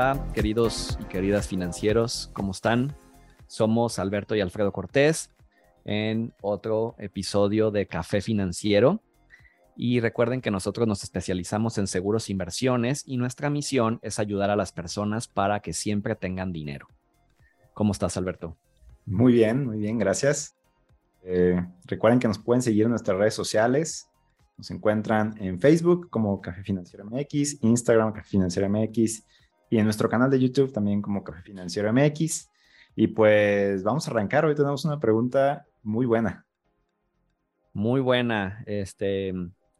Hola, queridos y queridas financieros, ¿cómo están? Somos Alberto y Alfredo Cortés en otro episodio de Café Financiero. Y recuerden que nosotros nos especializamos en seguros e inversiones y nuestra misión es ayudar a las personas para que siempre tengan dinero. ¿Cómo estás, Alberto? Muy bien, muy bien, gracias. Eh, recuerden que nos pueden seguir en nuestras redes sociales. Nos encuentran en Facebook como Café Financiero MX, Instagram Café Financiero MX y en nuestro canal de YouTube también como Café Financiero MX. Y pues vamos a arrancar. Hoy tenemos una pregunta muy buena. Muy buena. Este,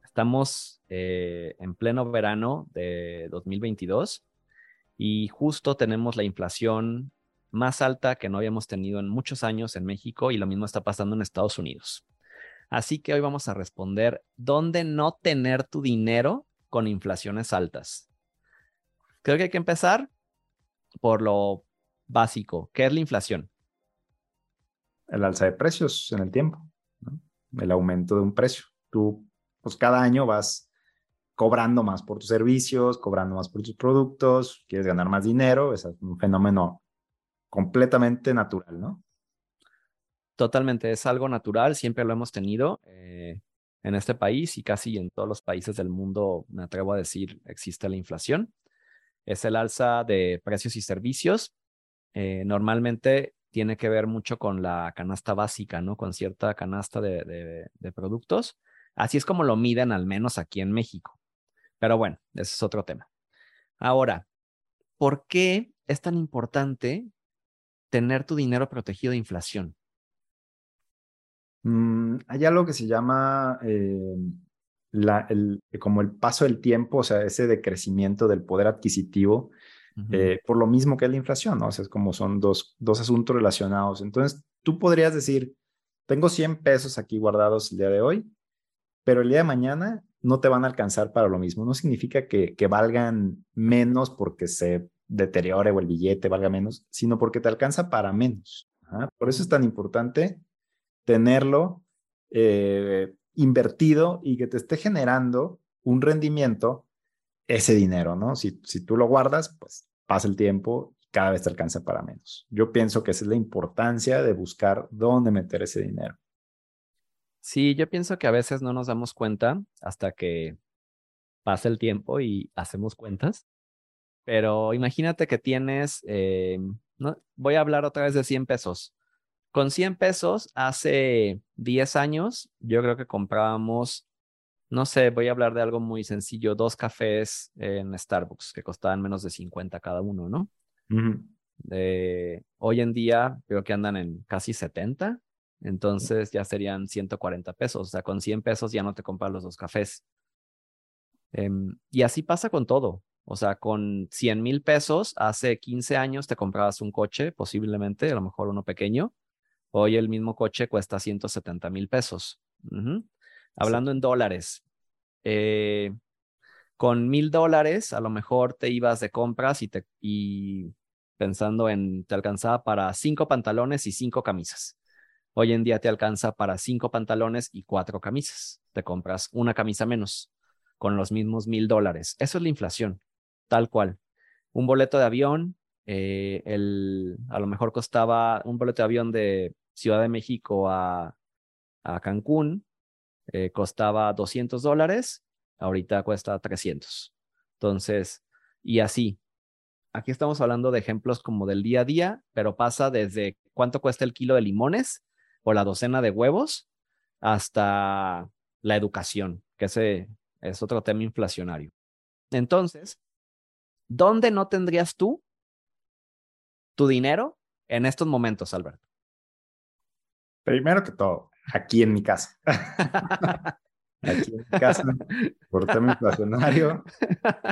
estamos eh, en pleno verano de 2022 y justo tenemos la inflación más alta que no habíamos tenido en muchos años en México y lo mismo está pasando en Estados Unidos. Así que hoy vamos a responder, ¿dónde no tener tu dinero con inflaciones altas? Creo que hay que empezar por lo básico. ¿Qué es la inflación? El alza de precios en el tiempo, el aumento de un precio. Tú, pues cada año vas cobrando más por tus servicios, cobrando más por tus productos, quieres ganar más dinero, es un fenómeno completamente natural, ¿no? Totalmente, es algo natural, siempre lo hemos tenido eh, en este país y casi en todos los países del mundo, me atrevo a decir, existe la inflación es el alza de precios y servicios. Eh, normalmente tiene que ver mucho con la canasta básica, ¿no? Con cierta canasta de, productos. Así es como lo miden, al menos aquí en México. Pero bueno, ese es otro tema. Ahora, ¿por qué es tan importante tener tu dinero protegido de inflación? Mm, hay algo que se llama eh, el, como el paso del tiempo, o sea, ese decrecimiento del poder adquisitivo, eh, por lo mismo que es la inflación, ¿no? O sea, es como son dos, dos asuntos relacionados. Entonces, tú podrías decir, tengo 100 pesos aquí guardados el día de hoy, pero el día de mañana no te van a alcanzar para lo mismo. No significa que, que valgan menos porque se deteriore o el billete valga menos, sino porque te alcanza para menos. Por eso es tan importante tenerlo eh, invertido y que te esté generando un rendimiento ese dinero, ¿no? Si, si tú lo guardas, pues pasa el tiempo y cada vez te alcanza para menos. Yo pienso que esa es la importancia de buscar dónde meter ese dinero. Sí, yo pienso que a veces no nos damos cuenta hasta que pasa el tiempo y hacemos cuentas. Pero imagínate que tienes, eh, no, voy a hablar otra vez de 100 pesos. Con 100 pesos, hace 10 años, yo creo que comprábamos, no sé, voy a hablar de algo muy sencillo, dos cafés en Starbucks que costaban menos de 50 cada uno, ¿no? hoy en día creo que andan en casi 70, entonces ya serían 140 pesos, o sea, con 100 pesos ya no te compras los dos cafés. Em, y así pasa con todo. O sea, con 100 mil pesos, hace 15 años te comprabas un coche, posiblemente, a lo mejor uno pequeño, Hoy el mismo coche cuesta 170 mil pesos. Hablando en dólares, eh, con mil dólares a lo mejor te ibas de compras y, te, y pensando en te alcanzaba para cinco pantalones y cinco camisas. Hoy en día te alcanza para cinco pantalones y cuatro camisas. Te compras una camisa menos con los mismos mil dólares. Eso es la inflación, tal cual. Un boleto de avión eh, el, a lo mejor costaba un boleto de avión de Ciudad de México a, a Cancún, eh, costaba 200 dólares, ahorita cuesta 300. Entonces, y así. Aquí estamos hablando de ejemplos como del día a día, pero pasa desde cuánto cuesta el kilo de limones o la docena de huevos hasta la educación, que ese es otro tema inflacionario. Entonces, ¿dónde no tendrías tú tu dinero en estos momentos, Alberto? Primero que todo, aquí en mi casa. aquí en mi casa, por tema inflacionario,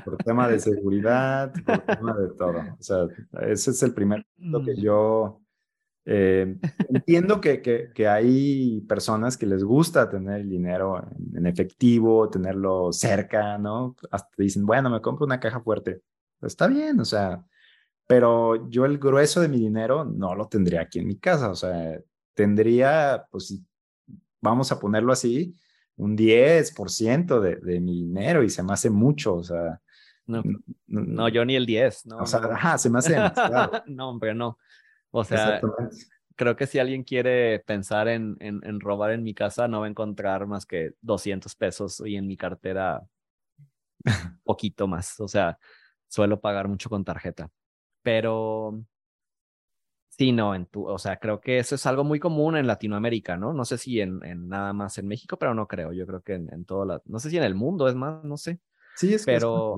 por tema de seguridad, por tema de todo. O sea, ese es el primer punto que mm. yo eh, entiendo que, que, que, hay personas que les gusta tener el dinero en, en, efectivo, tenerlo cerca, ¿no? Hasta dicen, bueno, me compro una caja fuerte. Está bien, o sea, pero yo el grueso de mi dinero no lo tendría aquí en mi casa, o sea, tendría, pues, vamos a ponerlo así, un 10% de, de mi dinero y se me hace mucho, o sea, No, no, yo ni el 10, ¿no? O sea, ajá, se me hace no, hombre, no. O sea, creo que si alguien quiere pensar en, en, en, robar en mi casa, no va a encontrar más que 200 pesos y en mi cartera poquito más. O sea, suelo pagar mucho con tarjeta. Pero sí, no, en tu, o sea, creo que eso es algo muy común en Latinoamérica, ¿no? No sé si en, en nada más en México, pero no creo. Yo creo que en, en todo la, no sé si en el mundo es más, no sé. Sí, es pero,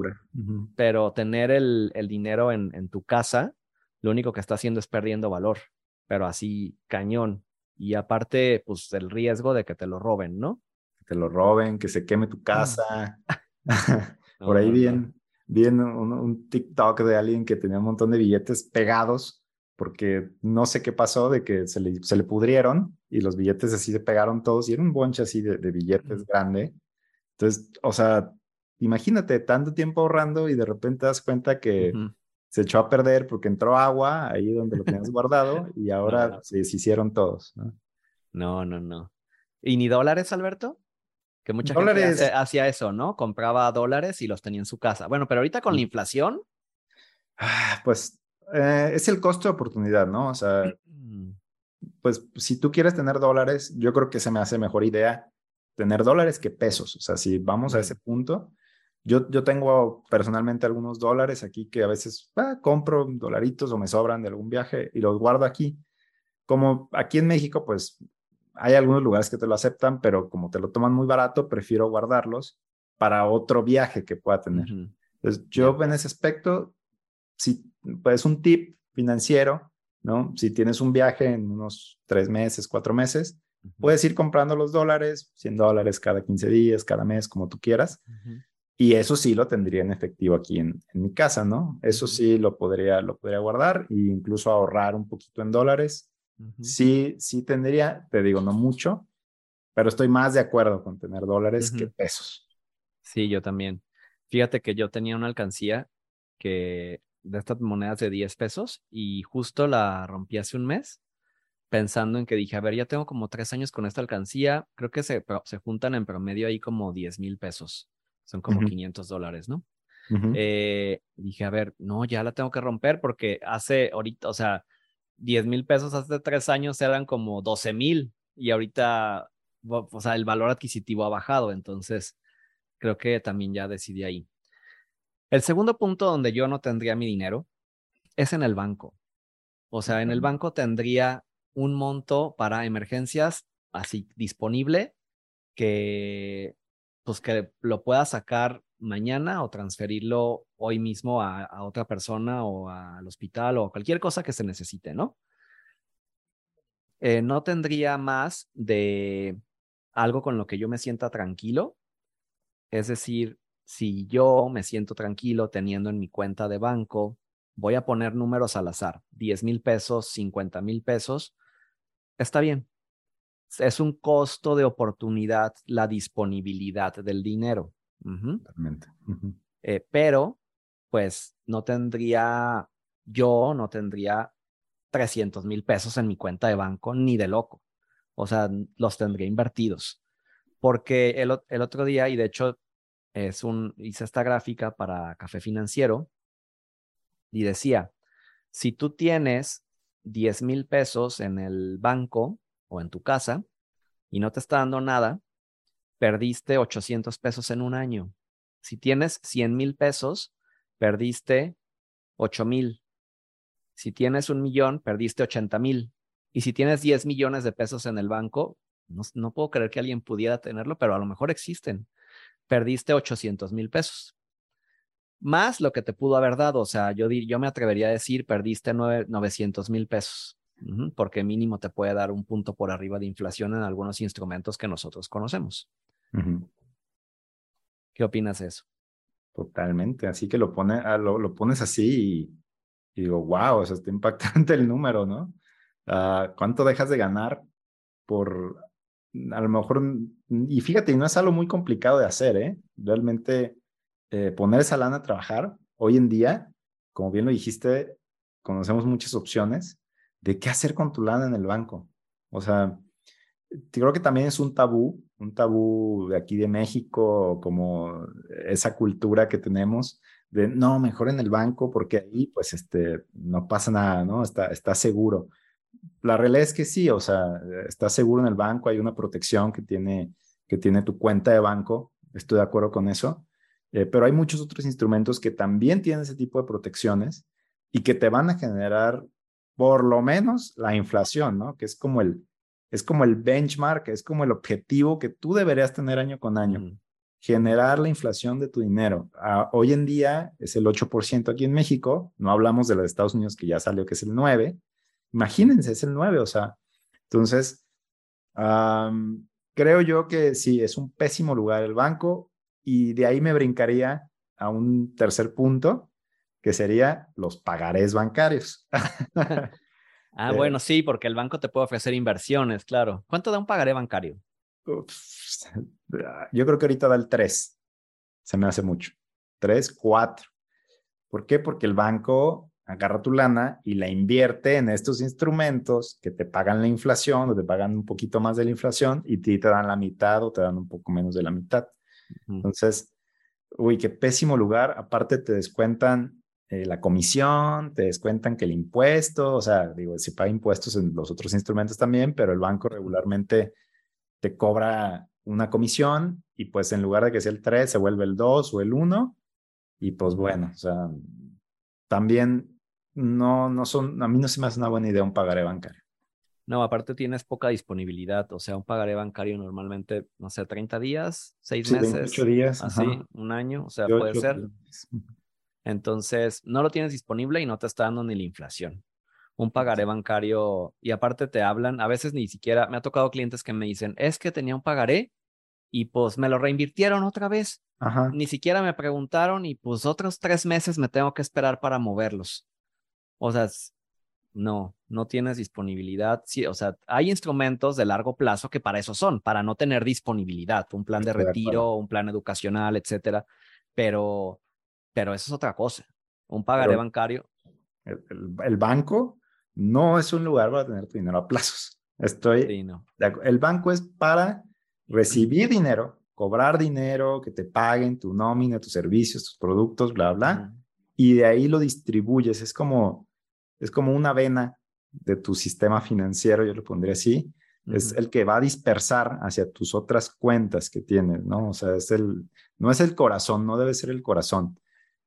pero tener el, el dinero en, en tu casa, lo único que está haciendo es perdiendo valor, pero así cañón. Y aparte, pues el riesgo de que te lo roben, ¿no? Que te lo roben, que se queme tu casa. Por ahí bien, bien un, TikTok de alguien que tenía un montón de billetes pegados porque no sé qué pasó de que se le, se le pudrieron y los billetes así se pegaron todos y era un bonche así de, billetes grande. Entonces, o sea, imagínate tanto tiempo ahorrando y de repente te das cuenta que se echó a perder porque entró agua ahí donde lo tenías guardado y ahora se deshicieron todos. ¿no? no, no, no. ¿Y ni dólares, Alberto? Que mucha gente hacía eso, ¿no? Compraba dólares y los tenía en su casa. Bueno, pero ahorita con la inflación. Ah, pues eh, es el costo de oportunidad, ¿no? O sea, mm. pues si tú quieres tener dólares, yo creo que se me hace mejor idea tener dólares que pesos. O sea, si vamos a ese punto, yo, yo tengo personalmente algunos dólares aquí que a veces ah, compro dolaritos o me sobran de algún viaje y los guardo aquí. Como aquí en México, pues hay algunos lugares que te lo aceptan, pero como te lo toman muy barato, prefiero guardarlos para otro viaje que pueda tener. Entonces, yo en ese aspecto, si pues un tip financiero, ¿no? Si tienes un viaje en unos tres meses, cuatro meses, puedes ir comprando los dólares, 100 dólares cada 15 días, cada mes, como tú quieras. Y eso sí lo tendría en efectivo aquí en, en mi casa, ¿no? Eso sí lo podría, lo podría guardar e incluso ahorrar un poquito en dólares Sí, sí tendría, te digo, no mucho, pero estoy más de acuerdo con tener dólares que pesos. Sí, yo también. Fíjate que yo tenía una alcancía que de estas monedas de 10 pesos y justo la rompí hace un mes pensando en que dije, a ver, ya tengo como tres años con esta alcancía, creo que se, se juntan en promedio ahí como 10 mil pesos, son como 500 dólares, ¿no? Eh, dije, a ver, no, ya la tengo que romper porque hace ahorita, o sea, 10 mil pesos hace tres años eran como 12 mil y ahorita, o sea, el valor adquisitivo ha bajado, entonces creo que también ya decidí ahí. El segundo punto donde yo no tendría mi dinero es en el banco. O sea, en el banco tendría un monto para emergencias así disponible que pues que lo pueda sacar mañana o transferirlo hoy mismo a, otra persona o al hospital o cualquier cosa que se necesite, ¿no? Eh, no tendría más de algo con lo que yo me sienta tranquilo. Es decir, si yo me siento tranquilo teniendo en mi cuenta de banco, voy a poner números al azar, 10 mil pesos, 50 mil pesos, está bien. Es un costo de oportunidad la disponibilidad del dinero. Eh, pero, pues, no tendría, yo no tendría 300 mil pesos en mi cuenta de banco ni de loco. O sea, los tendría invertidos. Porque el, el otro día, y de hecho, es un, hice esta gráfica para Café Financiero y decía, si tú tienes 10 mil pesos en el banco o en tu casa y no te está dando nada, perdiste 800 pesos en un año. Si tienes 100 mil pesos, perdiste 8 mil. Si tienes un millón, perdiste 80 mil. Y si tienes 10 millones de pesos en el banco, no, puedo creer que alguien pudiera tenerlo, pero a lo mejor existen. Perdiste 800 mil pesos. Más lo que te pudo haber dado. O sea, yo, yo me atrevería a decir, perdiste 900 mil pesos, porque mínimo te puede dar un punto por arriba de inflación en algunos instrumentos que nosotros conocemos. ¿Qué opinas de eso? Totalmente, así que lo, pone, ah, lo, pones así y, digo, wow, o sea, está impactante el número, ¿no? Ah, ¿Cuánto dejas de ganar por, a lo mejor, y fíjate, no es algo muy complicado de hacer, ¿eh? Realmente eh, poner esa lana a trabajar hoy en día, como bien lo dijiste, conocemos muchas opciones de qué hacer con tu lana en el banco. O sea, creo que también es un tabú un tabú de aquí de México, como esa cultura que tenemos de no, mejor en el banco porque ahí pues este, no pasa nada, ¿no? Está, está seguro. La realidad es que sí, o sea, está seguro en el banco, hay una protección que tiene, que tiene tu cuenta de banco, estoy de acuerdo con eso, eh, pero hay muchos otros instrumentos que también tienen ese tipo de protecciones y que te van a generar por lo menos la inflación, ¿no? Que es como el, es como el benchmark, es como el objetivo que tú deberías tener año con año. Generar la inflación de tu dinero. Ah, hoy en día es el 8% aquí en México, no hablamos de de Estados Unidos que ya salió que es el 9. Imagínense, es el 9, o sea, entonces, creo yo que sí, es un pésimo lugar el banco y de ahí me brincaría a un tercer punto, que sería los pagarés bancarios. Ah, bueno, sí, porque el banco te puede ofrecer inversiones, claro. ¿Cuánto da un pagaré bancario? yo creo que ahorita da el 3. Se me hace mucho. 3, 4. ¿Por qué? Porque el banco agarra tu lana y la invierte en estos instrumentos que te pagan la inflación o te pagan un poquito más de la inflación y te, te dan la mitad o te dan un poco menos de la mitad. Entonces, uy, qué pésimo lugar. Aparte te descuentan eh, la comisión, te descuentan que el impuesto, o sea, digo, se paga impuestos en los otros instrumentos también, pero el banco regularmente te cobra una comisión y pues en lugar de que sea el 3 se vuelve el 2 o el 1 y pues bueno, o sea, también no, no son, a mí no se me hace una buena idea un pagaré bancario. No, aparte tienes poca disponibilidad, o sea, un pagaré bancario normalmente, no sé, 30 días, 6 meses. días. Así, un año, o sea, puede ser. Entonces, no lo tienes disponible y no te está dando ni la inflación. Un pagaré bancario y aparte te hablan, a veces ni siquiera, me ha tocado clientes que me dicen, es que tenía un pagaré y pues me lo reinvirtieron otra vez. Ni siquiera me preguntaron y pues otros tres meses me tengo que esperar para moverlos. O sea, no, no tienes disponibilidad. Sí, o sea, hay instrumentos de largo plazo que para eso son, para no tener disponibilidad, un plan de retiro, un plan educacional, etcétera. Pero pero eso es otra cosa. Un pagaré bancario. El, banco no es un lugar para tener tu dinero a plazos. Estoy. El banco es para recibir dinero, cobrar dinero, que te paguen tu nómina, tus servicios, tus productos, bla, bla. Y de ahí lo distribuyes. Es como, es como una vena de tu sistema financiero, yo lo pondría así. Es el que va a dispersar hacia tus otras cuentas que tienes, ¿no? O sea, es el, no es el corazón, no debe ser el corazón.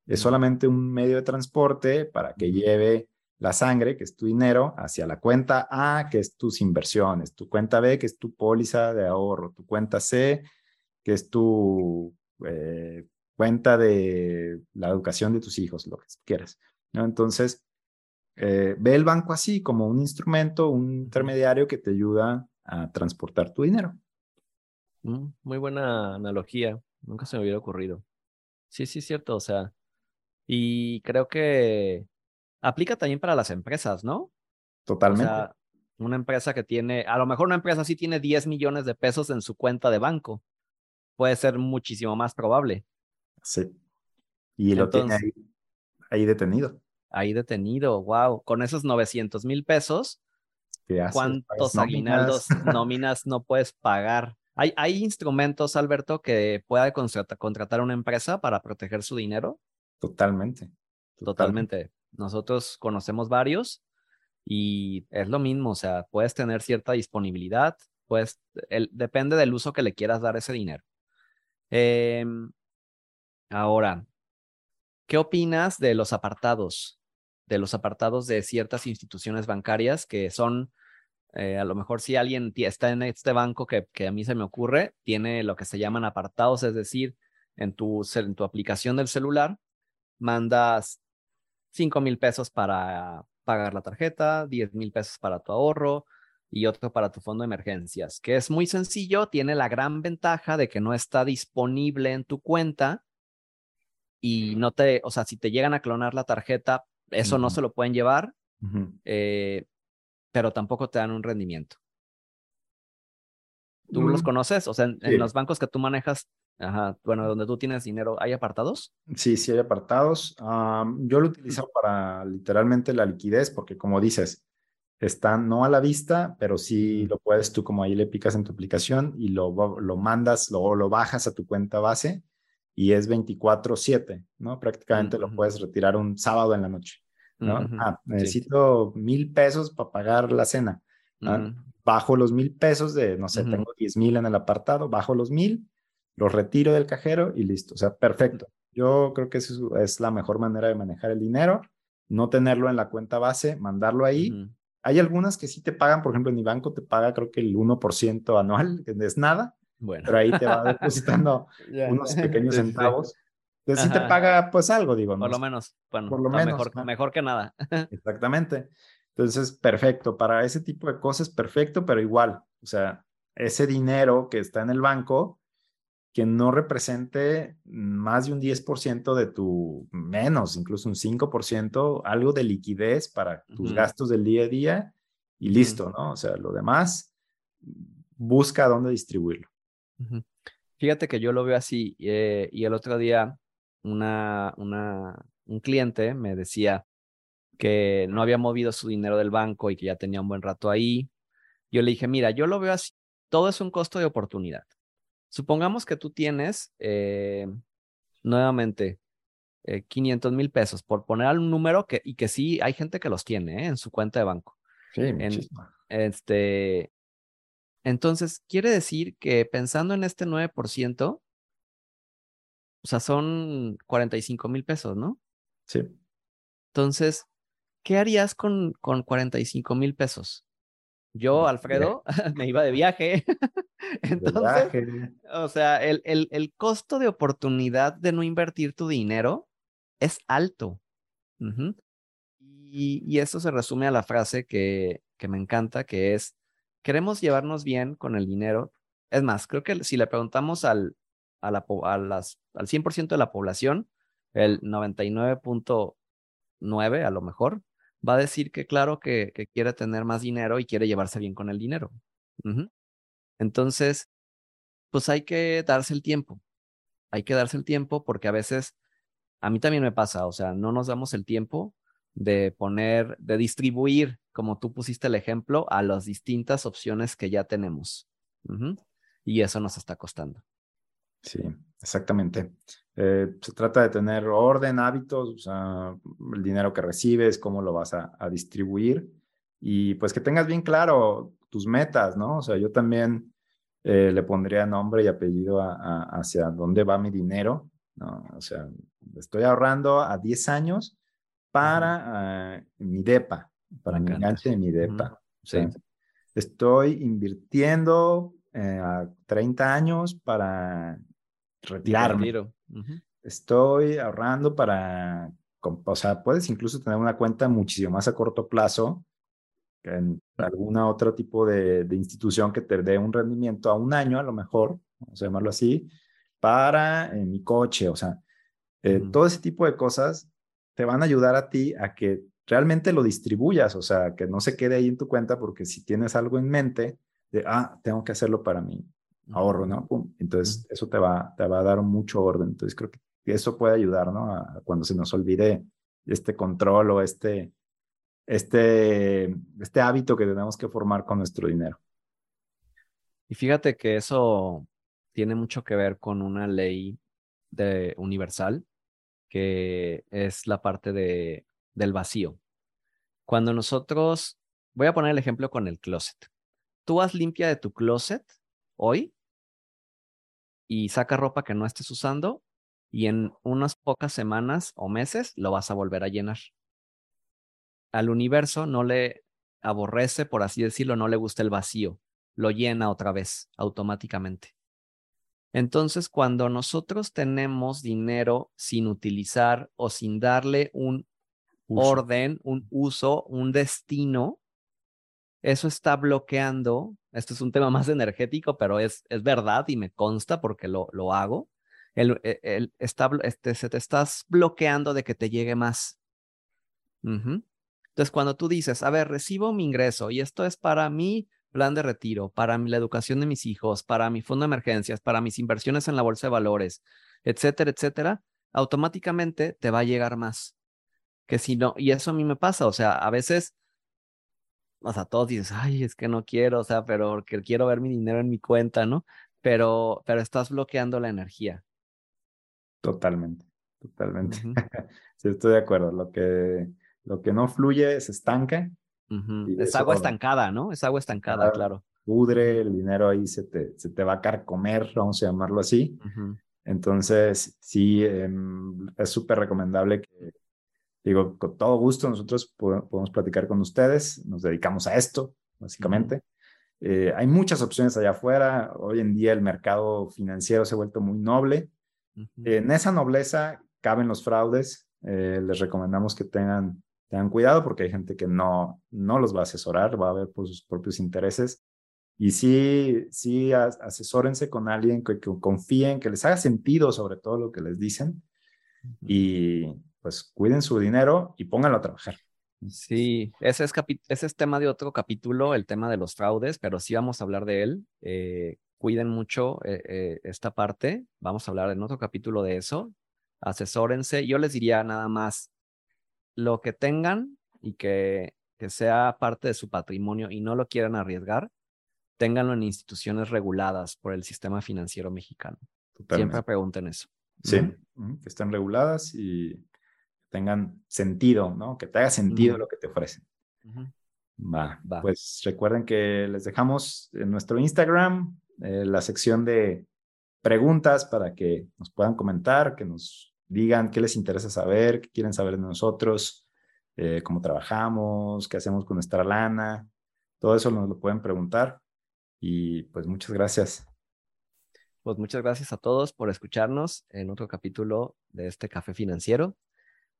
Es solamente un medio de transporte para que lleve la sangre, que es tu dinero, hacia la cuenta A, que es tus inversiones, tu cuenta B, que es tu póliza de ahorro, tu cuenta C, que es tu eh, cuenta de la educación de tus hijos, lo que quieras. ¿no? Entonces, eh, ve el banco así como un instrumento, un intermediario que te ayuda a transportar tu dinero. Mm, muy buena analogía, nunca se me hubiera ocurrido. Sí, sí, es cierto, o sea, y creo que aplica también para las empresas, ¿no? Totalmente. O sea, una empresa que tiene, a lo mejor una empresa sí tiene 10 millones de pesos en su cuenta de banco. Puede ser muchísimo más probable. Sí. Y lo tiene ahí, ahí detenido. Ahí detenido, wow. Con esos 900 mil pesos, ¿cuántos aguinaldos nóminas no puedes pagar? ¿Hay, ¿Hay instrumentos, Alberto, que pueda contratar una empresa para proteger su dinero? Totalmente. Totalmente. Nosotros conocemos varios y es lo mismo, o sea, puedes tener cierta disponibilidad, pues depende del uso que le quieras dar ese dinero. Em, ahora, ¿qué opinas de los apartados? De los apartados de ciertas instituciones bancarias que son, eh, a lo mejor si alguien está en este banco que, que, a mí se me ocurre, tiene lo que se llaman apartados, es decir, en tu, en tu aplicación del celular mandas 5 mil pesos para pagar la tarjeta, 10 mil pesos para tu ahorro y otro para tu fondo de emergencias, que es muy sencillo, tiene la gran ventaja de que no está disponible en tu cuenta y no te, o sea, si te llegan a clonar la tarjeta, eso no se lo pueden llevar, eh, pero tampoco te dan un rendimiento. ¿Tú los mm. conoces? O sea, en, los bancos que tú manejas, Ajá, bueno, donde tú tienes dinero, ¿hay apartados? Sí, sí hay apartados. yo lo utilizo para literalmente la liquidez, porque como dices, están no a la vista, pero sí lo puedes tú como ahí le picas en tu aplicación y lo, lo mandas, lo, lo bajas a tu cuenta base y es 24/7, ¿no? Prácticamente lo puedes retirar un sábado en la noche, ¿no? Ah, necesito mil pesos para pagar la cena. Bajo los mil pesos de, no sé, tengo 10 mil en el apartado, bajo los mil, los retiro del cajero y listo. O sea, perfecto. Yo creo que eso es la mejor manera de manejar el dinero, no tenerlo en la cuenta base, mandarlo ahí. Hay algunas que sí te pagan, por ejemplo, en mi banco te paga creo que el 1% anual, que es nada, bueno. pero ahí te va depositando unos pequeños centavos. Entonces sí te paga pues algo, digo. Por lo menos, bueno, por lo menos, mejor, mejor que nada. Exactamente. Entonces, perfecto. Para ese tipo de cosas, perfecto, pero igual, o sea, ese dinero que está en el banco, que no represente más de un 10% de tu, menos, incluso un 5%, algo de liquidez para tus gastos del día a día y listo, ¿no? O sea, lo demás, busca dónde distribuirlo. Fíjate que yo lo veo así eh, y el otro día una, una, un cliente me decía que no había movido su dinero del banco y que ya tenía un buen rato ahí. Yo le dije, mira, yo lo veo así, todo es un costo de oportunidad. Supongamos que tú tienes eh, nuevamente 500 eh, mil pesos, por poner un número que, y que sí hay gente que los tiene ¿eh? en su cuenta de banco. Sí, este, entonces, quiere decir que pensando en este 9%, o sea, son 45 mil pesos, ¿no? Sí. Entonces, ¿qué harías con, con 45 mil pesos? Yo, Alfredo, me iba de viaje. Entonces, o sea, el, el, el, costo de oportunidad de no invertir tu dinero es alto. y, y, eso se resume a la frase que, que me encanta, que es, queremos llevarnos bien con el dinero. Es más, creo que si le preguntamos al, a la, a las, al 100% de la población, el 99.9 a lo mejor, va a decir que claro que, quiere tener más dinero y quiere llevarse bien con el dinero. Entonces, pues hay que darse el tiempo. Hay que darse el tiempo porque a veces, a mí también me pasa, o sea, no nos damos el tiempo de poner, de distribuir, como tú pusiste el ejemplo, a las distintas opciones que ya tenemos. Y eso nos está costando. Sí, exactamente. Eh, se trata de tener orden, hábitos, o sea, el dinero que recibes, cómo lo vas a, distribuir y pues que tengas bien claro tus metas, ¿no? O sea, yo también eh, le pondría nombre y apellido a, hacia dónde va mi dinero, ¿no? O sea, estoy ahorrando a 10 años para eh, mi DEPA, para mi enganche de mi DEPA. sí. Estoy invirtiendo a 30 años para retirarme. Estoy ahorrando para, o sea, puedes incluso tener una cuenta muchísimo más a corto plazo que en alguna otro tipo de, institución que te dé un rendimiento a un año, a lo mejor, vamos a llamarlo así, para eh, mi coche, o sea, eh, todo ese tipo de cosas te van a ayudar a ti a que realmente lo distribuyas, o sea, que no se quede ahí en tu cuenta, porque si tienes algo en mente de, ah, tengo que hacerlo para mí, ahorro, ¿no? Entonces, eso te va, te va a dar mucho orden. Entonces, creo que eso puede ayudar, ¿no? A, cuando se nos olvide este control o este, este, este hábito que tenemos que formar con nuestro dinero. Y fíjate que eso tiene mucho que ver con una ley de universal, que es la parte de, del vacío. Cuando nosotros, voy a poner el ejemplo con el closet. Tú has limpia de tu closet hoy y saca ropa que no estés usando y en unas pocas semanas o meses lo vas a volver a llenar. Al universo no le aborrece, por así decirlo, no le gusta el vacío, lo llena otra vez automáticamente. Entonces, cuando nosotros tenemos dinero sin utilizar o sin darle un orden, un uso, un destino, eso está bloqueando, esto es un tema más energético, pero es, es verdad y me consta porque lo, lo hago, el, e, el, está, este, se te estás bloqueando de que te llegue más. Entonces, cuando tú dices, a ver, recibo mi ingreso y esto es para mi plan de retiro, para la educación de mis hijos, para mi fondo de emergencias, para mis inversiones en la bolsa de valores, etcétera, etcétera, automáticamente te va a llegar más. Que si no, y eso a mí me pasa, o sea, a veces o sea, todos dices, ay, es que no quiero, o sea, pero que quiero ver mi dinero en mi cuenta, ¿no? Pero, pero estás bloqueando la energía. Totalmente, totalmente. sí, estoy de acuerdo. Lo que, lo que no fluye se estanca. Es agua estancada, ¿no? Es agua estancada, claro. Pudre, el dinero ahí se te, se te va a carcomer, vamos a llamarlo así. Entonces, sí, em, es súper recomendable que, digo, con todo gusto, nosotros podemos platicar con ustedes, nos dedicamos a esto, básicamente. Eh, hay muchas opciones allá afuera, hoy en día el mercado financiero se ha vuelto muy noble. En esa nobleza caben los fraudes, eh, les recomendamos que tengan, tengan cuidado porque hay gente que no, no los va a asesorar, va a ver por sus propios intereses. Y sí, sí, asesórense con alguien que, confíen, que les haga sentido sobre todo lo que les dicen. Y pues cuiden su dinero y pónganlo a trabajar. Sí, ese es, ese es tema de otro capítulo, el tema de los fraudes, pero sí vamos a hablar de él. Eh, cuiden mucho eh, eh, esta parte. Vamos a hablar en otro capítulo de eso. Asesórense. Yo les diría nada más lo que tengan y que, que sea parte de su patrimonio y no lo quieran arriesgar, ténganlo en instituciones reguladas por el sistema financiero mexicano. Siempre pregunten eso. Sí, que estén reguladas y tengan sentido, ¿no? Que te haga sentido lo que te ofrecen. Va. Pues recuerden que les dejamos en nuestro Instagram eh, la sección de preguntas para que nos puedan comentar, que nos digan qué les interesa saber, qué quieren saber de nosotros, eh, cómo trabajamos, qué hacemos con nuestra lana. Todo eso nos lo pueden preguntar. Y pues muchas gracias. Pues muchas gracias a todos por escucharnos en otro capítulo de este Café Financiero.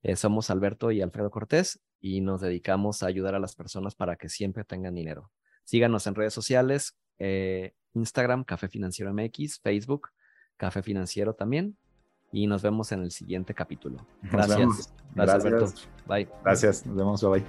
Eh, somos Alberto y Alfredo Cortés y nos dedicamos a ayudar a las personas para que siempre tengan dinero. Síganos en redes sociales, eh, Instagram, Café Financiero MX, Facebook, Café Financiero también. Y nos vemos en el siguiente capítulo. Gracias. Gracias, Alberto. Bye. Gracias. Nos vemos. Bye.